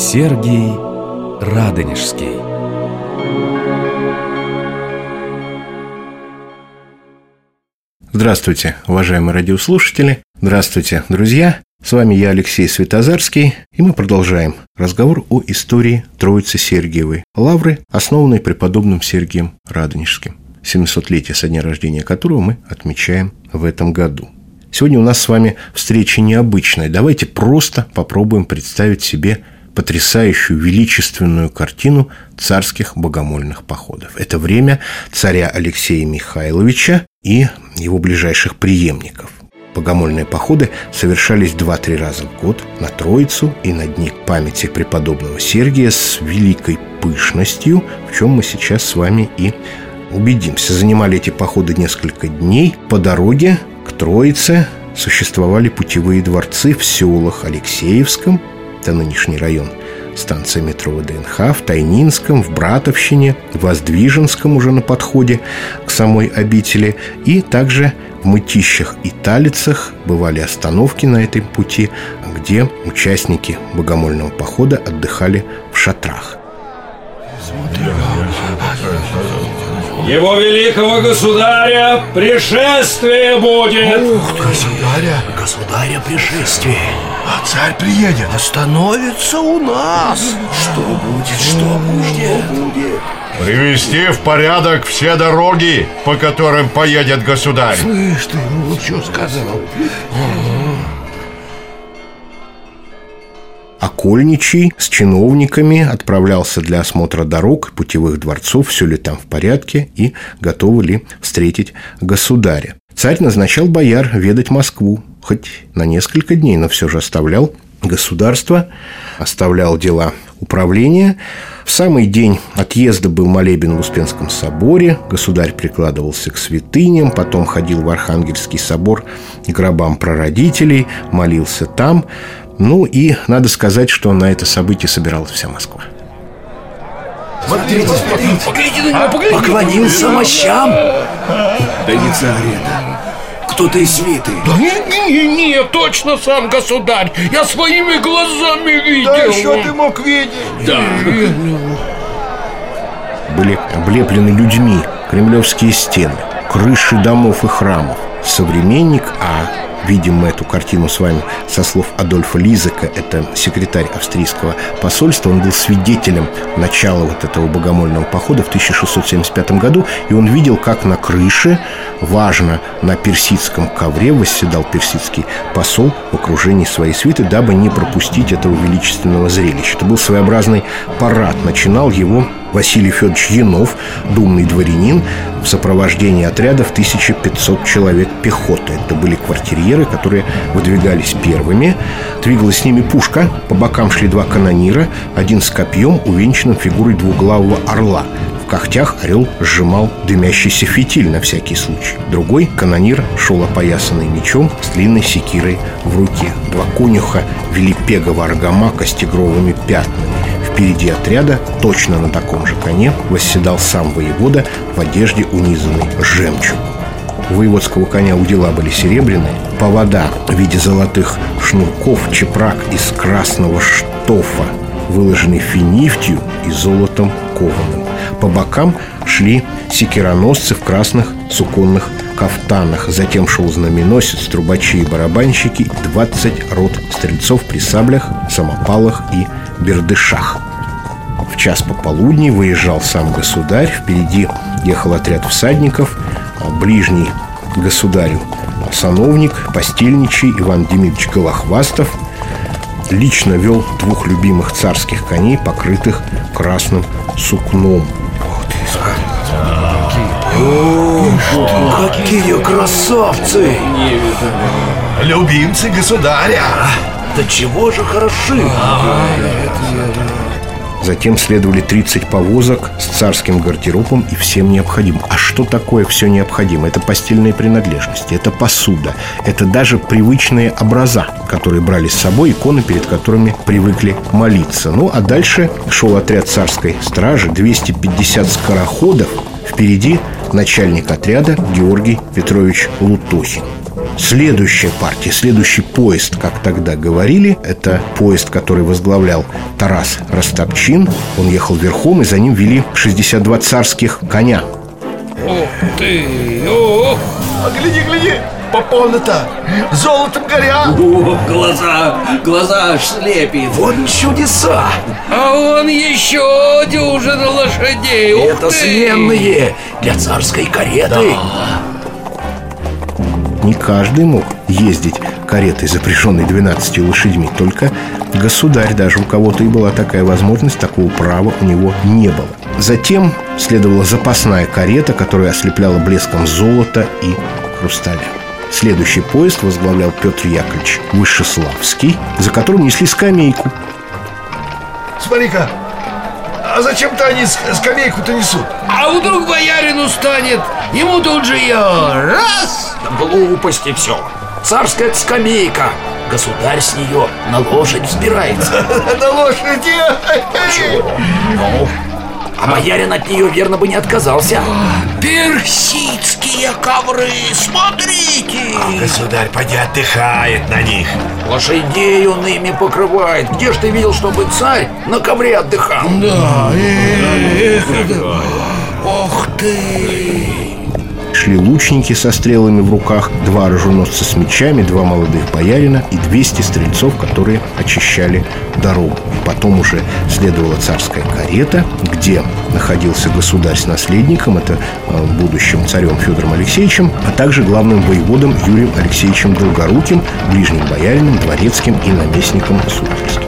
Сергий Радонежский Здравствуйте, уважаемые радиослушатели. Здравствуйте, друзья. С вами я, Алексей Светозарский, и мы продолжаем разговор о истории Троицы Сергиевой Лавры, основанной преподобным Сергием Радонежским, 700-летие со дня рождения которого мы отмечаем в этом году. Сегодня у нас с вами встреча необычная. Давайте просто попробуем представить себе потрясающую величественную картину царских богомольных походов. Это время царя Алексея Михайловича и его ближайших преемников. Богомольные походы совершались два-три раза в год на Троицу и на дни памяти преподобного Сергия с великой пышностью, в чем мы сейчас с вами и убедимся. Занимали эти походы несколько дней. По дороге к Троице существовали путевые дворцы в селах Алексеевском, это нынешний район, станция метро ВДНХ, в Тайнинском, в Братовщине, в Воздвиженском уже на подходе к самой обители и также в Мытищах и Талицах бывали остановки на этом пути, где участники богомольного похода отдыхали в шатрах. Его великого государя пришествие будет! Ух ты, государя! Государя пришествие! А царь приедет! Остановится у нас! Что будет, что будет? Привести в порядок все дороги, по которым поедет государь. Слышь ты, ну что сказал? Окольничий с чиновниками отправлялся для осмотра дорог, путевых дворцов, все ли там в порядке и готовы ли встретить государя. Царь назначал бояр ведать Москву, хоть на несколько дней, но все же оставлял государство, оставлял дела управления. В самый день отъезда был молебен в Успенском соборе, государь прикладывался к святыням, потом ходил в Архангельский собор к гробам прародителей, молился там – ну и надо сказать, что на это событие собиралась вся Москва. Смотрите, смотрите, поглядите на него, поглядите. Поклонился мощам. Да не царь это. Кто-то из свиты. Да нет, не, не, точно сам государь. Я своими глазами видел. Да что ты мог видеть? Да. Были облеплены людьми кремлевские стены, крыши домов и храмов. Современник, а Видим мы эту картину с вами со слов Адольфа Лизека, это секретарь австрийского посольства. Он был свидетелем начала вот этого богомольного похода в 1675 году, и он видел, как на крыше, важно, на персидском ковре восседал персидский посол в окружении своей свиты, дабы не пропустить этого величественного зрелища. Это был своеобразный парад. Начинал его Василий Федорович Янов, думный дворянин, в сопровождении отряда в 1500 человек пехоты. Это были квартирьеры, которые выдвигались первыми. Двигалась с ними пушка, по бокам шли два канонира, один с копьем, увенчанным фигурой двуглавого орла. В когтях орел сжимал дымящийся фитиль на всякий случай. Другой канонир шел опоясанный мечом с длинной секирой в руке. Два конюха вели пегого аргамака с тигровыми пятнами. Впереди отряда, точно на таком же коне, восседал сам воевода в одежде, унизанной жемчугом. Воеводского коня удила были серебряные, повода в виде золотых шнурков, чепрак из красного штофа, выложенный финифтью и золотом кованым. По бокам шли секироносцы в красных суконных кафтанах. Затем шел знаменосец, трубачи и барабанщики, 20 рот стрельцов при саблях, самопалах и бердышах. В час пополудни выезжал сам государь, впереди ехал отряд всадников, ближний государю сановник, постельничий Иван Демидович Голохвастов лично вел двух любимых царских коней, покрытых красным сукном. О, какие красавцы! Любимцы государя. Да чего же хороши! Затем следовали 30 повозок с царским гардеробом и всем необходимым. А что такое все необходимо? Это постельные принадлежности, это посуда, это даже привычные образа, которые брали с собой, иконы, перед которыми привыкли молиться. Ну, а дальше шел отряд царской стражи, 250 скороходов, впереди начальник отряда Георгий Петрович Лутохин. Следующая партия, следующий поезд, как тогда говорили, это поезд, который возглавлял Тарас Ростопчин. Он ехал верхом, и за ним вели 62 царских коня. Ух ты! Ох! А гляди, гляди! Попона-то золотом горят О, глаза, глаза аж слепит Вот чудеса А он еще дюжина лошадей Ух Это ты! сменные для царской кареты Не каждый мог ездить каретой, запряженной 12 лошадьми Только государь, даже у кого-то и была такая возможность, такого права у него не было Затем следовала запасная карета, которая ослепляла блеском золота и хрусталя Следующий поезд возглавлял Петр Яковлевич Вышеславский, за которым несли скамейку. Смотри-ка А зачем-то они скамейку-то несут? А вдруг боярин устанет Ему тут же ее раз Глупости все. Царская скамейка. Государь с нее на лошадь взбирается. На лошади Ну, а боярин от нее верно бы не отказался. Персидские ковры Смотрите Государь, поди отдыхает на них Лошадей он ими покрывает. Где ж ты видел, чтобы царь на ковре отдыхал? Да, эх, Ох ты Шли лучники со стрелами в руках, два оруженосца с мечами, два молодых боярина и 200 стрельцов, которые очищали дорогу. Потом уже следовала царская карета, где находился государь с наследником, это э, будущим царем Федором Алексеевичем, а также главным воеводом Юрием Алексеевичем Долгоруким, ближним боярином, дворецким и наместником государства.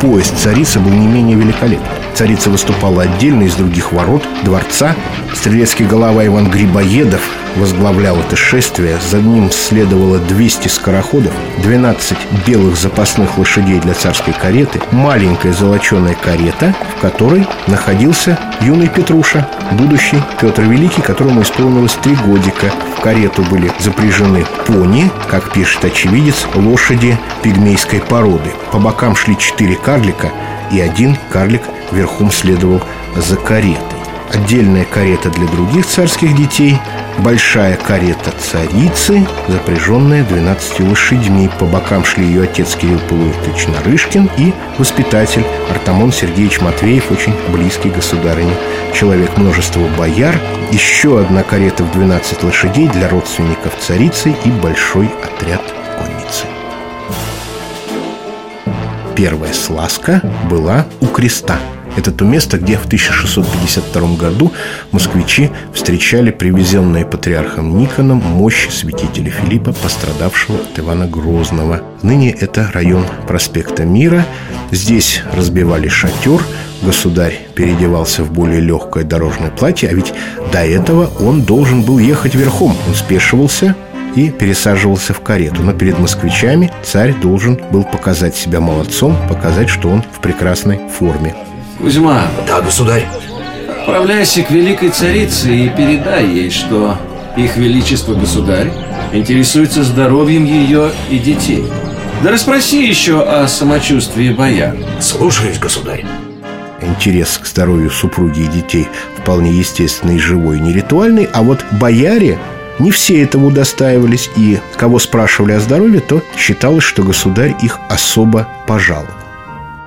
Поезд царицы был не менее великолепен. Царица выступала отдельно из других ворот дворца. Стрелецкий голова Иван Грибоедов возглавлял это шествие. За ним следовало 200 скороходов, 12 белых запасных лошадей для царской кареты, маленькая золоченая карета, в которой находился юный Петруша, будущий Петр Великий, которому исполнилось три годика. В карету были запряжены пони, как пишет очевидец, лошади пигмейской породы. По бокам шли четыре карлика, и один карлик верхом следовал за каретой. Отдельная карета для других царских детей, большая карета царицы, запряженная 12 лошадьми. По бокам шли ее отец Кирилл Полуевич Нарышкин и воспитатель Артамон Сергеевич Матвеев, очень близкий государыне. Человек множества бояр, еще одна карета в 12 лошадей для родственников царицы и большой отряд Первая сласка была у креста. Это то место, где в 1652 году москвичи встречали привезенные патриархом Никоном мощи святителя Филиппа, пострадавшего от Ивана Грозного. Ныне это район проспекта Мира. Здесь разбивали шатер, государь переодевался в более легкое дорожное платье, а ведь до этого он должен был ехать верхом. Он спешивался, и пересаживался в карету. Но перед москвичами царь должен был показать себя молодцом, показать, что он в прекрасной форме. Кузьма, Да, государь. отправляйся к великой царице и передай ей, что их величество государь интересуется здоровьем ее и детей. Да расспроси еще о самочувствии бояр. Слушаюсь, государь. Интерес к здоровью супруги и детей вполне естественный, живой, не ритуальный, а вот бояре не все этого удостаивались, и кого спрашивали о здоровье, то считалось, что государь их особо пожаловал.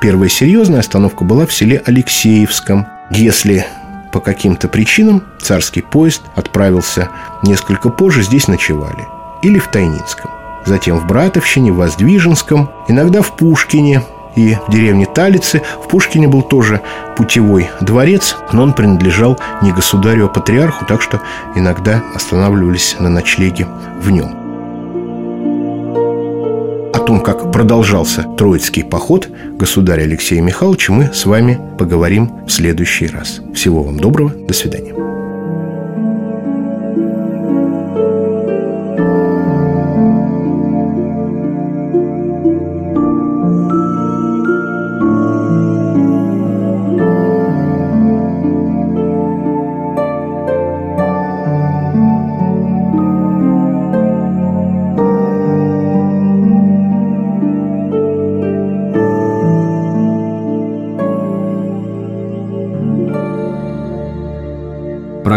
Первая серьезная остановка была в селе Алексеевском. Если по каким-то причинам царский поезд отправился несколько позже, здесь ночевали. Или в Тайницком. Затем в Братовщине, в Воздвиженском, иногда в Пушкине и в деревне Талицы. В Пушкине был тоже путевой дворец, но он принадлежал не государю, а патриарху, так что иногда останавливались на ночлеге в нем. О том, как продолжался Троицкий поход государя Алексея Михайловича, мы с вами поговорим в следующий раз. Всего вам доброго, до свидания.